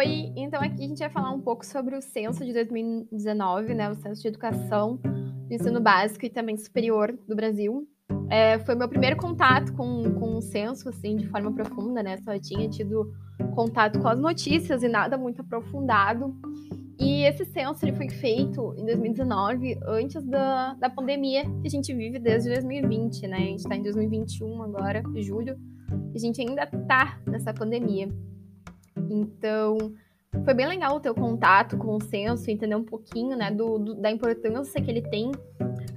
Oi, então aqui a gente vai falar um pouco sobre o censo de 2019, né? O censo de educação do ensino básico e também superior do Brasil. É, foi meu primeiro contato com, com o censo, assim, de forma profunda, né? Só tinha tido contato com as notícias e nada muito aprofundado. E esse censo ele foi feito em 2019, antes da, da pandemia que a gente vive desde 2020, né? A gente está em 2021 agora, julho, e a gente ainda tá nessa pandemia. Então, foi bem legal o teu contato com o censo, entender um pouquinho, né, do, do da importância que ele tem,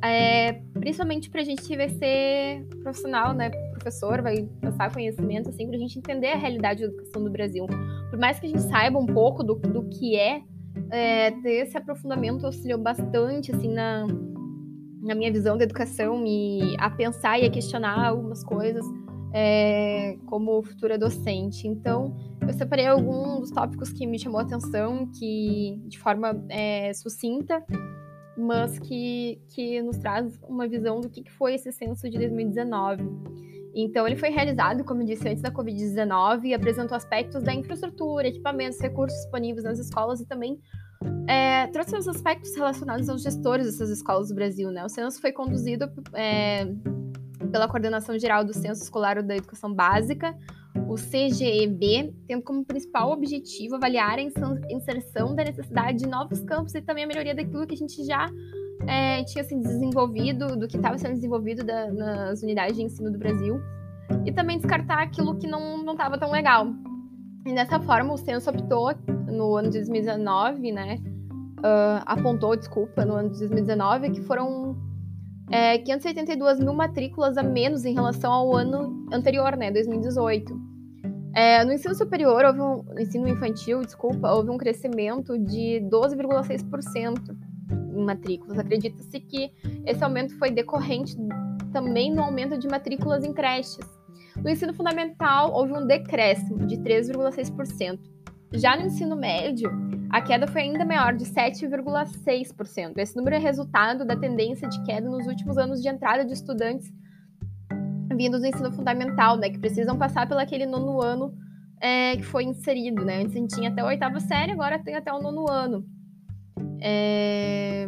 é, principalmente para a gente vai ser profissional, né, professor, vai passar conhecimento, assim, para a gente entender a realidade da educação do Brasil. Por mais que a gente saiba um pouco do, do que é, é esse aprofundamento auxiliou bastante, assim, na, na minha visão da educação, me, a pensar e a questionar algumas coisas é, como futura docente. Então, eu separei alguns dos tópicos que me chamou a atenção, que de forma é, sucinta, mas que, que nos traz uma visão do que foi esse censo de 2019. Então, ele foi realizado, como eu disse, antes da Covid-19 e apresentou aspectos da infraestrutura, equipamentos, recursos disponíveis nas escolas e também é, trouxe os aspectos relacionados aos gestores dessas escolas do Brasil. Né? O censo foi conduzido é, pela Coordenação Geral do Censo Escolar da Educação Básica, o CGEB, tendo como principal objetivo avaliar a inserção da necessidade de novos campos e também a melhoria daquilo que a gente já é, tinha se desenvolvido, do que estava sendo desenvolvido da, nas unidades de ensino do Brasil, e também descartar aquilo que não estava tão legal. E dessa forma, o censo optou, no ano de 2019, né, uh, apontou, desculpa, no ano de 2019, que foram é, 582 mil matrículas a menos em relação ao ano anterior, né, 2018. É, no ensino superior, houve um, no ensino infantil, desculpa, houve um crescimento de 12,6% em matrículas. Acredita-se que esse aumento foi decorrente também no aumento de matrículas em creches. No ensino fundamental, houve um decréscimo de 3,6%. Já no ensino médio, a queda foi ainda maior, de 7,6%. Esse número é resultado da tendência de queda nos últimos anos de entrada de estudantes vindos do ensino fundamental, né, que precisam passar pelo aquele nono ano é, que foi inserido, né? Antes a gente tinha até a oitava série, agora tem até o nono ano. É...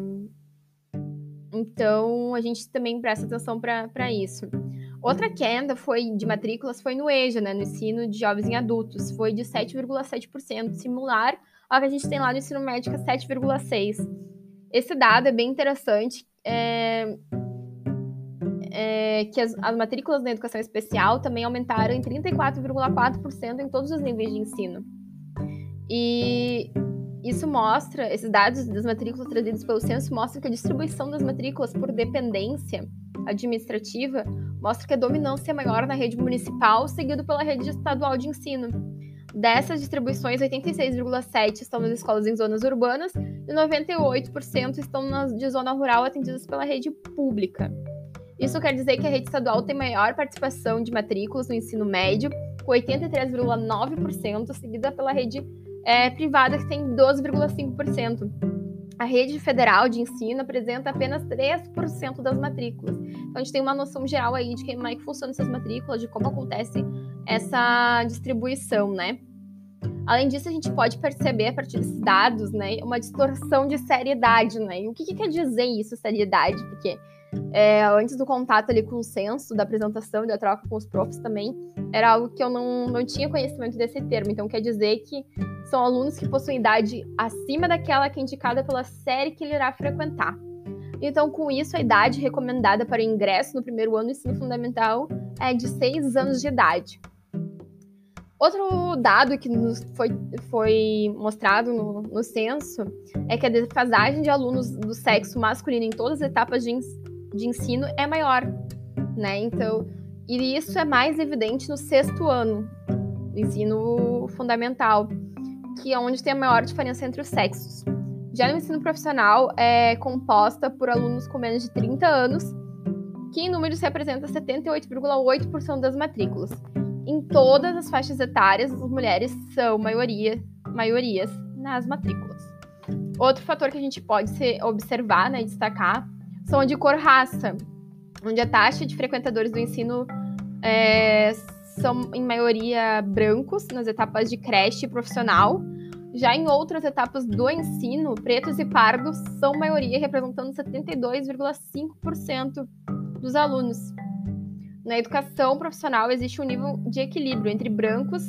Então a gente também presta atenção para isso. Outra queda foi de matrículas foi no EJA, né, no ensino de jovens e adultos, foi de 7,7%, similar ao que a gente tem lá no ensino médio, que é 7,6%. Esse dado é bem interessante, é, é, que as, as, matrículas na educação especial também aumentaram em 34,4% em todos os níveis de ensino. E isso mostra, esses dados das matrículas trazidos pelo censo mostram que a distribuição das matrículas por dependência administrativa mostra que a dominância é maior na rede municipal, seguido pela rede estadual de ensino. Dessas distribuições, 86,7% estão nas escolas em zonas urbanas e 98% estão nas de zona rural atendidas pela rede pública. Isso quer dizer que a rede estadual tem maior participação de matrículas no ensino médio, com 83,9%, seguida pela rede é, privada, que tem 12,5%. A rede federal de ensino apresenta apenas 3% das matrículas. Então, a gente tem uma noção geral aí de como é que funcionam essas matrículas, de como acontece essa distribuição, né? Além disso, a gente pode perceber a partir desses dados, né, uma distorção de seriedade, né? E o que, que quer dizer isso, seriedade? Porque é, antes do contato ali com o censo, da apresentação e da troca com os profs também, era algo que eu não, não tinha conhecimento desse termo. Então, quer dizer que são alunos que possuem idade acima daquela que é indicada pela série que ele irá frequentar. Então, com isso, a idade recomendada para o ingresso no primeiro ano do ensino fundamental é de 6 anos de idade. Outro dado que nos foi, foi mostrado no, no censo é que a defasagem de alunos do sexo masculino em todas as etapas de, de ensino é maior, né? Então, e isso é mais evidente no sexto ano ensino fundamental, que é onde tem a maior diferença entre os sexos. Já no ensino profissional, é composta por alunos com menos de 30 anos, que em números representa 78,8% das matrículas em todas as faixas etárias, as mulheres são maioria, maiorias nas matrículas. Outro fator que a gente pode se observar né, destacar são de cor raça, onde a taxa de frequentadores do ensino é, são, em maioria, brancos nas etapas de creche profissional. Já em outras etapas do ensino, pretos e pardos são maioria, representando 72,5% dos alunos. Na educação profissional existe um nível de equilíbrio entre brancos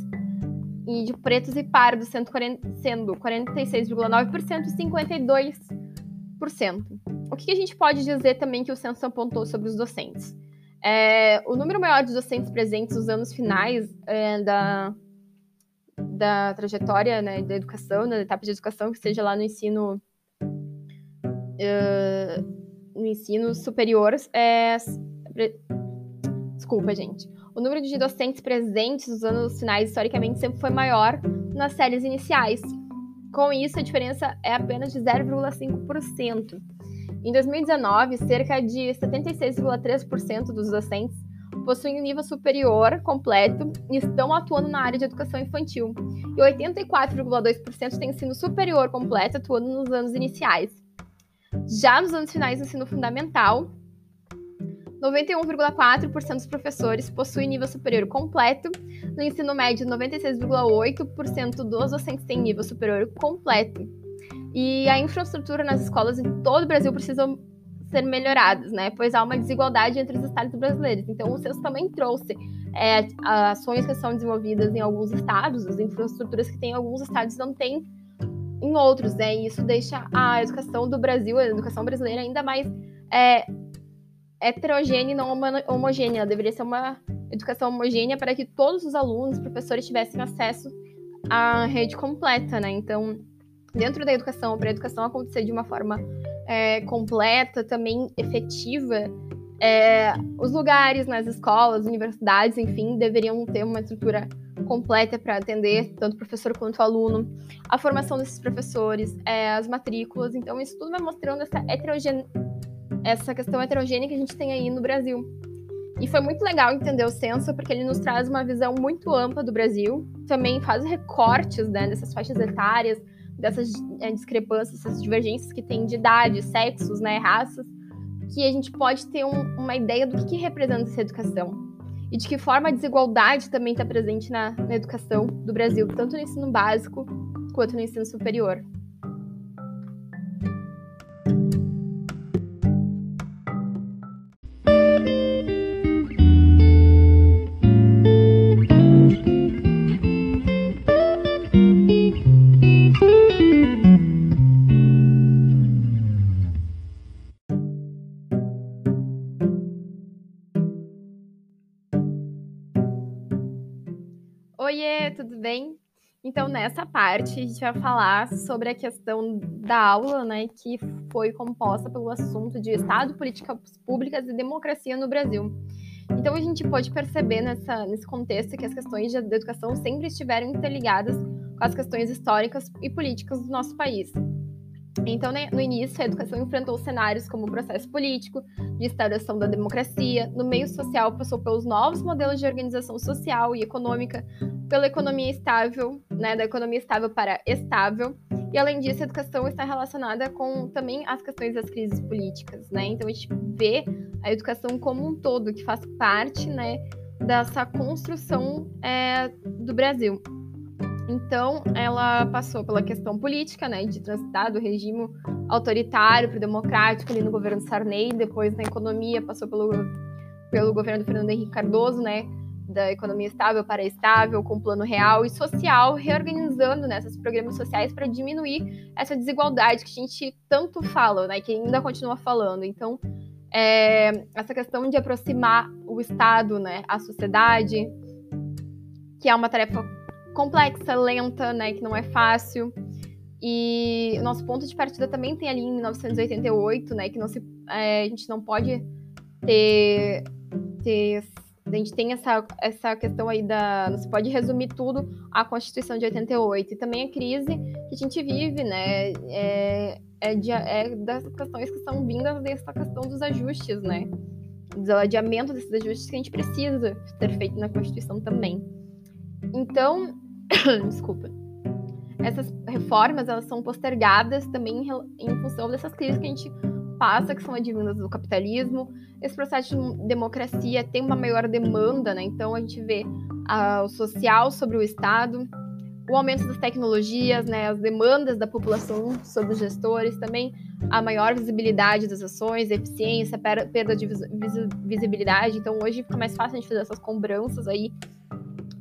e de pretos e pardos, sendo 46,9% e 52%. O que a gente pode dizer também que o censo apontou sobre os docentes? É, o número maior de docentes presentes nos anos finais é, da, da trajetória né, da educação, da etapa de educação, que seja lá no ensino uh, no ensino superior, é, desculpa, gente. O número de docentes presentes nos anos finais, historicamente, sempre foi maior nas séries iniciais. Com isso, a diferença é apenas de 0,5%. Em 2019, cerca de 76,3% dos docentes possuem um nível superior completo e estão atuando na área de educação infantil. E 84,2% têm ensino superior completo, atuando nos anos iniciais. Já nos anos finais do ensino fundamental, 91,4% dos professores possuem nível superior completo. No ensino médio, 96,8% dos docentes têm nível superior completo. E a infraestrutura nas escolas em todo o Brasil precisa ser melhoradas, né? Pois há uma desigualdade entre os estados brasileiros. Então, o censo também trouxe é, ações que são desenvolvidas em alguns estados, as infraestruturas que tem em alguns estados não tem em outros, né? E isso deixa a educação do Brasil, a educação brasileira, ainda mais é, heterogênea e não homogênea. Ela deveria ser uma educação homogênea para que todos os alunos, professores tivessem acesso à rede completa, né? Então, dentro da educação, para a educação acontecer de uma forma é, completa, também efetiva, é, os lugares nas escolas, universidades, enfim, deveriam ter uma estrutura completa para atender tanto professor quanto aluno, a formação desses professores, é, as matrículas. Então, isso tudo vai mostrando essa, heterogênea, essa questão heterogênea que a gente tem aí no Brasil. E foi muito legal entender o censo, porque ele nos traz uma visão muito ampla do Brasil, também faz recortes né, dessas faixas etárias, dessas é, discrepâncias, essas divergências que tem de idade, sexos, né, raças, que a gente pode ter um, uma ideia do que, que, representa essa educação e de que forma a desigualdade também está presente na, na educação do Brasil, tanto no ensino básico quanto no ensino superior. Parte, a gente vai falar sobre a questão da aula, né, que foi composta pelo assunto de Estado, políticas públicas e democracia no Brasil. Então, a gente pode perceber nessa, nesse contexto que as questões de educação sempre estiveram interligadas com as questões históricas e políticas do nosso país. Então, né, no início, a educação enfrentou cenários como o processo político, de instauração da democracia, no meio social passou pelos novos modelos de organização social e econômica, pela economia estável, né, da economia estável para estável, e além disso, a educação está relacionada com também as questões das crises políticas, né? Então a gente vê a educação como um todo que faz parte, né, dessa construção é, do Brasil. Então, ela passou pela questão política, né, de transitar do regime autoritário para o democrático ali no governo Sarney, depois na economia passou pelo, pelo governo do Fernando Henrique Cardoso, né, da economia estável para estável, com plano real e social, reorganizando né, esses programas sociais para diminuir essa desigualdade que a gente tanto fala, né, que ainda continua falando. Então, é, essa questão de aproximar o Estado né, à sociedade, que é uma tarefa complexa, lenta, né, que não é fácil. E o nosso ponto de partida também tem ali em 1988, né, que não se, é, a gente não pode ter, ter a gente tem essa, essa questão aí da. Não se pode resumir tudo à Constituição de 88. E também a crise que a gente vive, né? É, é, de, é das questões que estão vindas dessa questão dos ajustes, né? Do adiamento desses ajustes que a gente precisa ter feito na Constituição também. Então, desculpa. Essas reformas elas são postergadas também em função dessas crises que a gente passa, que são advindas do capitalismo. Esse processo de democracia tem uma maior demanda, né? Então a gente vê uh, o social sobre o Estado, o aumento das tecnologias, né, as demandas da população sobre os gestores, também a maior visibilidade das ações, eficiência, perda de visibilidade. Então, hoje fica mais fácil a gente fazer essas cobranças aí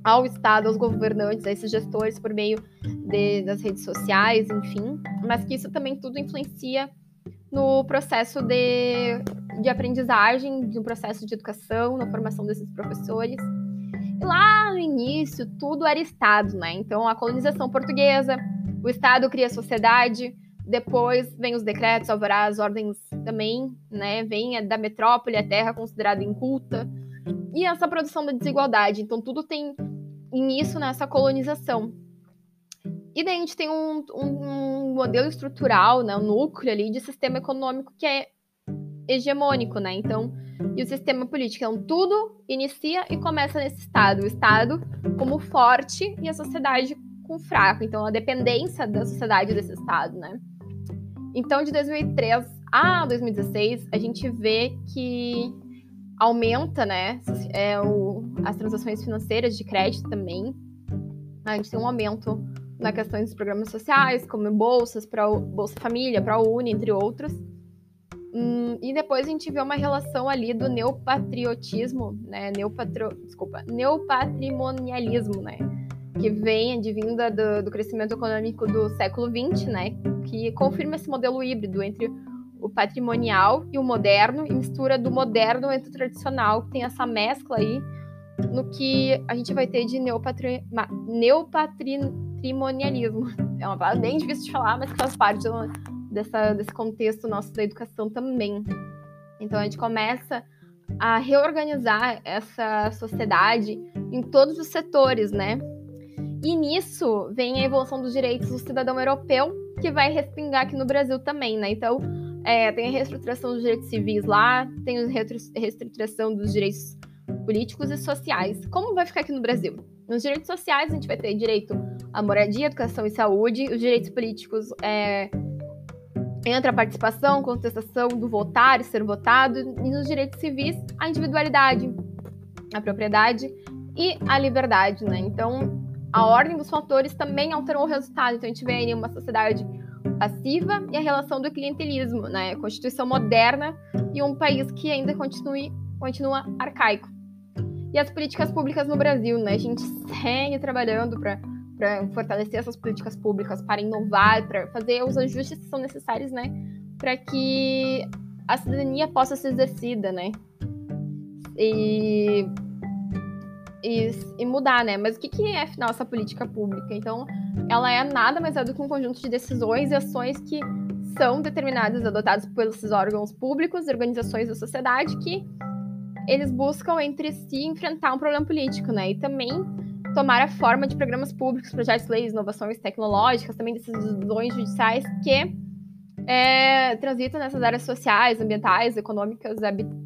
ao Estado, aos governantes, a esses gestores por meio de, das redes sociais, enfim, mas que isso também tudo influencia no processo de, de aprendizagem, no processo de educação, na formação desses professores. E lá no início, tudo era Estado, né? Então, a colonização portuguesa, o Estado cria a sociedade, depois vem os decretos, alvarás, ordens também, né? Vem da metrópole, a terra considerada inculta, e essa produção da desigualdade. Então, tudo tem início nessa colonização. E daí a gente tem um, um, modelo estrutural, né, um núcleo ali de sistema econômico que é hegemônico, né? Então, e o sistema político. Então, tudo inicia e começa nesse Estado. O Estado como forte e a sociedade com fraco. Então, a dependência da sociedade desse Estado, né? Então, de 2003 a 2016, a gente vê que aumenta, né, é, o, as transações financeiras de crédito também. A gente tem um aumento na questão dos programas sociais, como bolsas para Bolsa Família, para a Uni, entre outros. Hum, e depois a gente vê uma relação ali do neopatriotismo, né, neopatro, desculpa, neopatrimonialismo, né, que vem advinda do, do crescimento econômico do século XX, né, que confirma esse modelo híbrido entre o patrimonial e o moderno, e mistura do moderno entre o tradicional, que tem essa mescla aí no que a gente vai ter de neopatri... neopatrimonialismo. É uma palavra bem difícil de falar, mas que faz parte dessa, desse contexto nosso da educação também. Então a gente começa a reorganizar essa sociedade em todos os setores, né? E nisso vem a evolução dos direitos do cidadão europeu, que vai respingar aqui no Brasil também, né? Então, é, tem a reestruturação dos direitos civis lá, tem a reestruturação dos direitos políticos e sociais. Como vai ficar aqui no Brasil? Nos direitos sociais, a gente vai ter direito à moradia, educação e saúde. Os direitos políticos é, entra a participação, contestação do votar e ser votado. E nos direitos civis, a individualidade, a propriedade e a liberdade, né? Então, a ordem dos fatores também alterou o resultado. Então, a gente vê aí uma sociedade passiva e a relação do clientelismo, né? Constituição moderna e um país que ainda continue, continua arcaico. E as políticas públicas no Brasil, né? A gente segue trabalhando para fortalecer essas políticas públicas, para inovar, para fazer os ajustes que são necessários, né? Para que a cidadania possa ser exercida, né? E e, e mudar, né? Mas o que, que é, afinal, essa política pública? Então, ela é nada mais é do que um conjunto de decisões e ações que são determinadas, adotadas pelos órgãos públicos e organizações da sociedade que eles buscam entre si enfrentar um problema político, né? E também tomar a forma de programas públicos, projetos leis, inovações tecnológicas, também decisões judiciais que é, transitam nessas áreas sociais, ambientais, econômicas,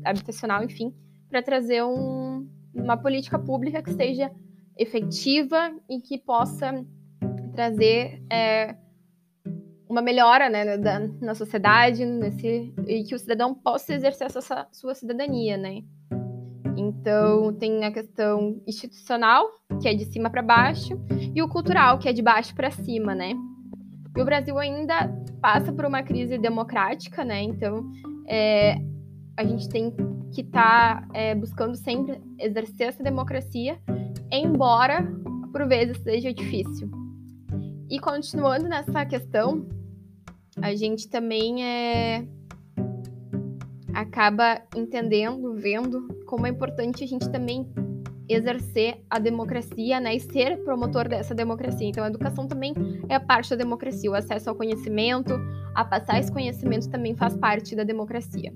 habitacional, enfim, para trazer um, uma política pública que seja efetiva e que possa trazer é, uma melhora né, da, na sociedade nesse, e que o cidadão possa exercer essa sua cidadania, né? Então, tem a questão institucional, que é de cima para baixo, e o cultural, que é de baixo para cima, né? E o Brasil ainda passa por uma crise democrática, né? Então, é, a gente tem que está é, buscando sempre exercer essa democracia, embora por vezes seja difícil. E continuando nessa questão, a gente também é, acaba entendendo, vendo como é importante a gente também exercer a democracia, né, e ser promotor dessa democracia. Então, a educação também é parte da democracia. O acesso ao conhecimento, a passar esse conhecimento também faz parte da democracia.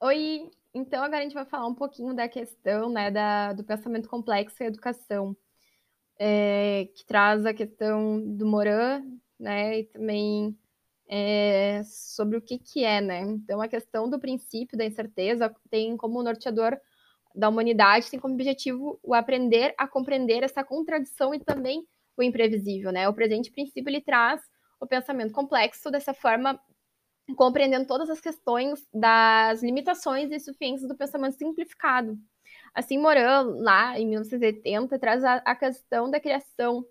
Oi, então agora a gente vai falar um pouquinho da questão né, da, do pensamento complexo e educação, é, que traz a questão do Moran, né, e também é, sobre o que, que é, né? Então a questão do princípio da incerteza tem como norteador da humanidade, tem como objetivo o aprender a compreender essa contradição e também o imprevisível, né? O presente princípio ele traz o pensamento complexo dessa forma compreendendo todas as questões das limitações e insuficiências do pensamento simplificado. Assim, Moran, lá em 1980, traz a, a questão da criação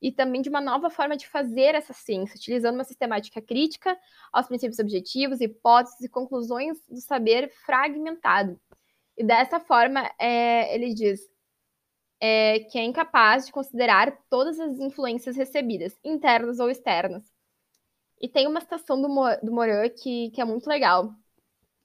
e também de uma nova forma de fazer essa ciência, utilizando uma sistemática crítica aos princípios objetivos, hipóteses e conclusões do saber fragmentado. E dessa forma, é, ele diz é, que é incapaz de considerar todas as influências recebidas, internas ou externas. E tem uma citação do, do Moran que, que é muito legal.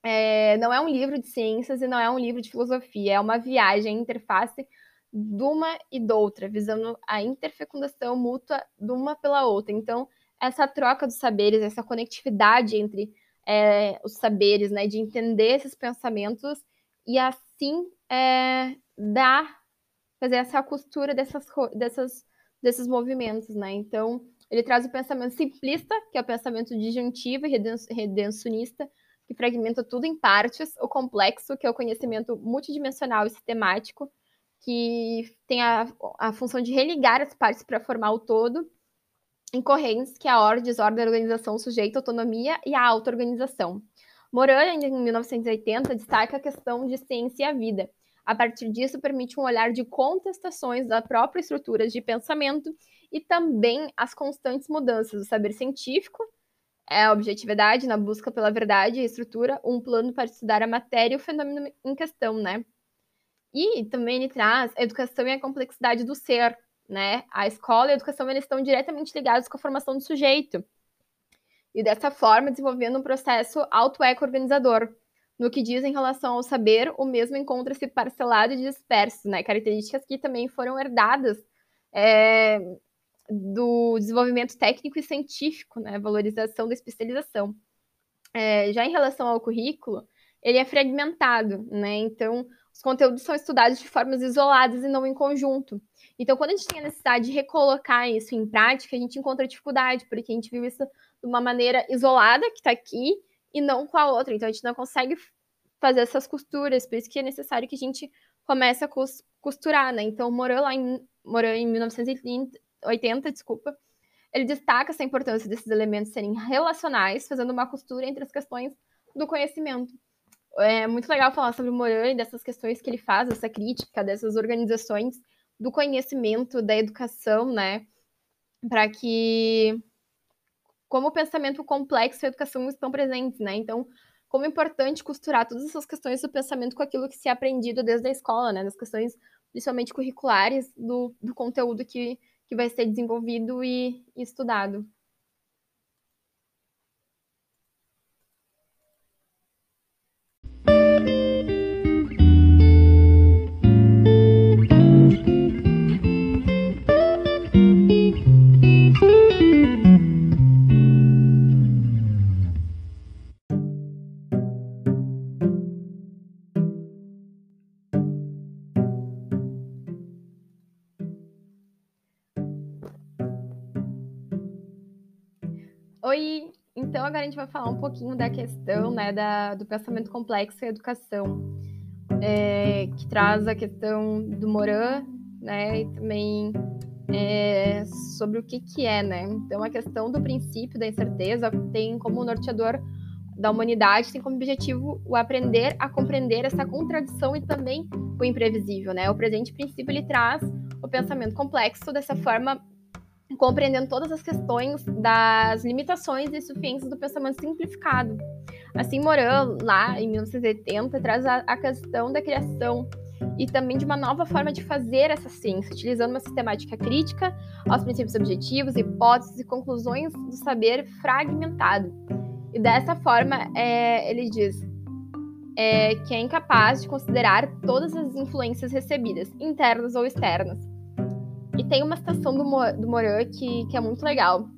É, não é um livro de ciências e não é um livro de filosofia, é uma viagem, interface de uma e de outra, visando a interfecundação mútua de uma pela outra. Então, essa troca dos saberes, essa conectividade entre é, os saberes, né, de entender esses pensamentos e assim é, dar, fazer essa costura dessas, dessas, desses movimentos, né? Então, ele traz o pensamento simplista, que é o pensamento disjuntivo e redencionista, que fragmenta tudo em partes, o complexo, que é o conhecimento multidimensional e sistemático, que tem a, a função de religar as partes para formar o todo, incorrentes, que é a ordem, desordem, organização, sujeito, autonomia e a auto-organização. Moran, em 1980, destaca a questão de ciência e a vida. A partir disso, permite um olhar de contestações da própria estrutura de pensamento e também as constantes mudanças do saber científico, é a objetividade na busca pela verdade e estrutura, um plano para estudar a matéria e o fenômeno em questão, né? E também ele traz a educação e a complexidade do ser, né? A escola e a educação eles estão diretamente ligados com a formação do sujeito. E dessa forma, desenvolvendo um processo auto-eco-organizador. No que diz em relação ao saber, o mesmo encontra-se parcelado e disperso, né? Características que também foram herdadas é, do desenvolvimento técnico e científico, né? Valorização da especialização. É, já em relação ao currículo, ele é fragmentado, né? Então, os conteúdos são estudados de formas isoladas e não em conjunto. Então, quando a gente tem a necessidade de recolocar isso em prática, a gente encontra dificuldade, porque a gente viu isso de uma maneira isolada, que está aqui, e não com a outra. Então, a gente não consegue fazer essas costuras, por isso que é necessário que a gente comece a costurar, né? Então, Moran, lá em, Moran, em 1980, desculpa, ele destaca essa importância desses elementos serem relacionais, fazendo uma costura entre as questões do conhecimento é muito legal falar sobre o Moran e dessas questões que ele faz, essa crítica dessas organizações do conhecimento, da educação, né? Para que, como o pensamento complexo e a educação estão presentes, né? Então, como é importante costurar todas essas questões do pensamento com aquilo que se é aprendido desde a escola, né? Das questões, principalmente curriculares, do, do conteúdo que, que vai ser desenvolvido e, estudado. Agora a gente vai falar um pouquinho da questão né, da, do pensamento complexo e educação, é, que traz a questão do Moran, né, e também é, sobre o que, que é, né? Então a questão do princípio da incerteza tem como norteador da humanidade tem como objetivo o aprender a compreender essa contradição e também o imprevisível, né? O presente princípio ele traz o pensamento complexo dessa forma compreendendo todas as questões das limitações e insuficiências do pensamento simplificado. Assim, Moran, lá em 1980, traz a, a, questão da criação e também de uma nova forma de fazer essa ciência, utilizando uma sistemática crítica aos princípios objetivos, hipóteses e conclusões do saber fragmentado. E dessa forma, é, ele diz é, que é incapaz de considerar todas as influências recebidas, internas ou externas e tem uma citação do, Mo do Moran que, que é muito legal.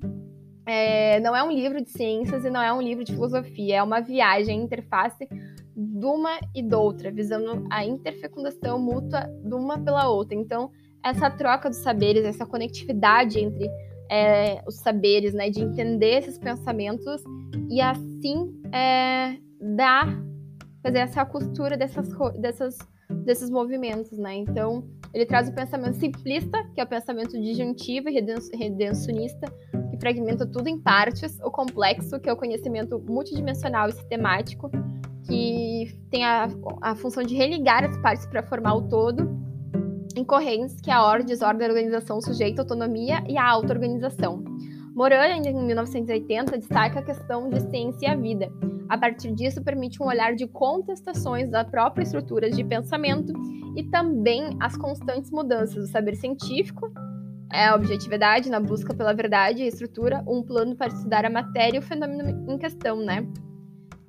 É, não é um livro de ciências e não é um livro de filosofia, é uma viagem, interface de uma e de outra, visando a interfecundação mútua de uma pela outra. Então, essa troca dos saberes, essa conectividade entre é, os saberes, né, de entender esses pensamentos e assim é, dar, fazer essa costura dessas, dessas, desses movimentos, né? Então, Ele traz o pensamento simplista, que é o pensamento disjuntivo e redencionista, que fragmenta tudo em partes, o complexo, que é o conhecimento multidimensional e sistemático, que tem a, a função de religar as partes para formar o todo, incorrentes, que é a ordem, desordem, organização, sujeito, autonomia e a auto-organização. Moran, em 1980, destaca a questão de ciência e a vida. A partir disso, permite um olhar de contestações da própria estrutura de pensamento e também as constantes mudanças do saber científico, é a objetividade na busca pela verdade e estrutura, um plano para estudar a matéria e o fenômeno em questão, né?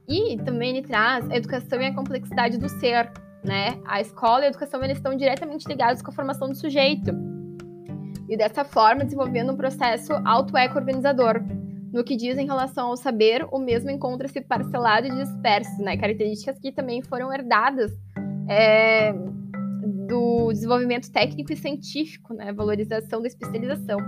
E também ele traz a educação e a complexidade do ser, né? A escola e a educação eles estão diretamente ligados com a formação do sujeito. E dessa forma, desenvolvendo um processo auto-eco-organizador. No que diz em relação ao saber, o mesmo encontra-se parcelado e disperso, né? Características que também foram herdadas é, do desenvolvimento técnico e científico, né? Valorização da especialização.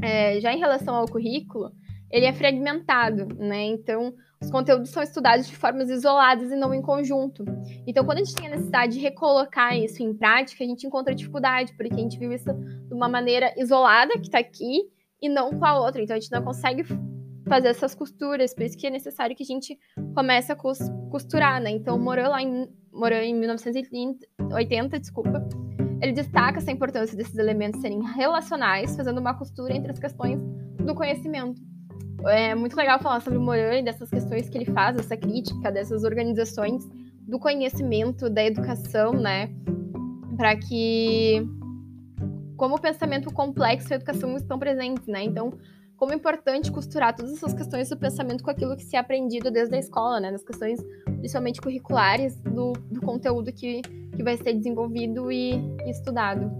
É, já em relação ao currículo, ele é fragmentado, né? Então, os conteúdos são estudados de formas isoladas e não em conjunto. Então, quando a gente tem a necessidade de recolocar isso em prática, a gente encontra dificuldade, porque a gente viu isso de uma maneira isolada, que está aqui, e não com a outra. Então, a gente não consegue fazer essas costuras, por isso que é necessário que a gente comece a costurar, né? Então, Moran, lá em, em 1980, desculpa, ele destaca essa importância desses elementos serem relacionais, fazendo uma costura entre as questões do conhecimento é muito legal falar sobre o Moran e dessas questões que ele faz, essa crítica dessas organizações do conhecimento, da educação, né? Para que, como o pensamento complexo e a educação estão presentes, né? Então, como é importante costurar todas essas questões do pensamento com aquilo que se é aprendido desde a escola, né? Nas questões principalmente curriculares do, do conteúdo que, que vai ser desenvolvido e, e estudado.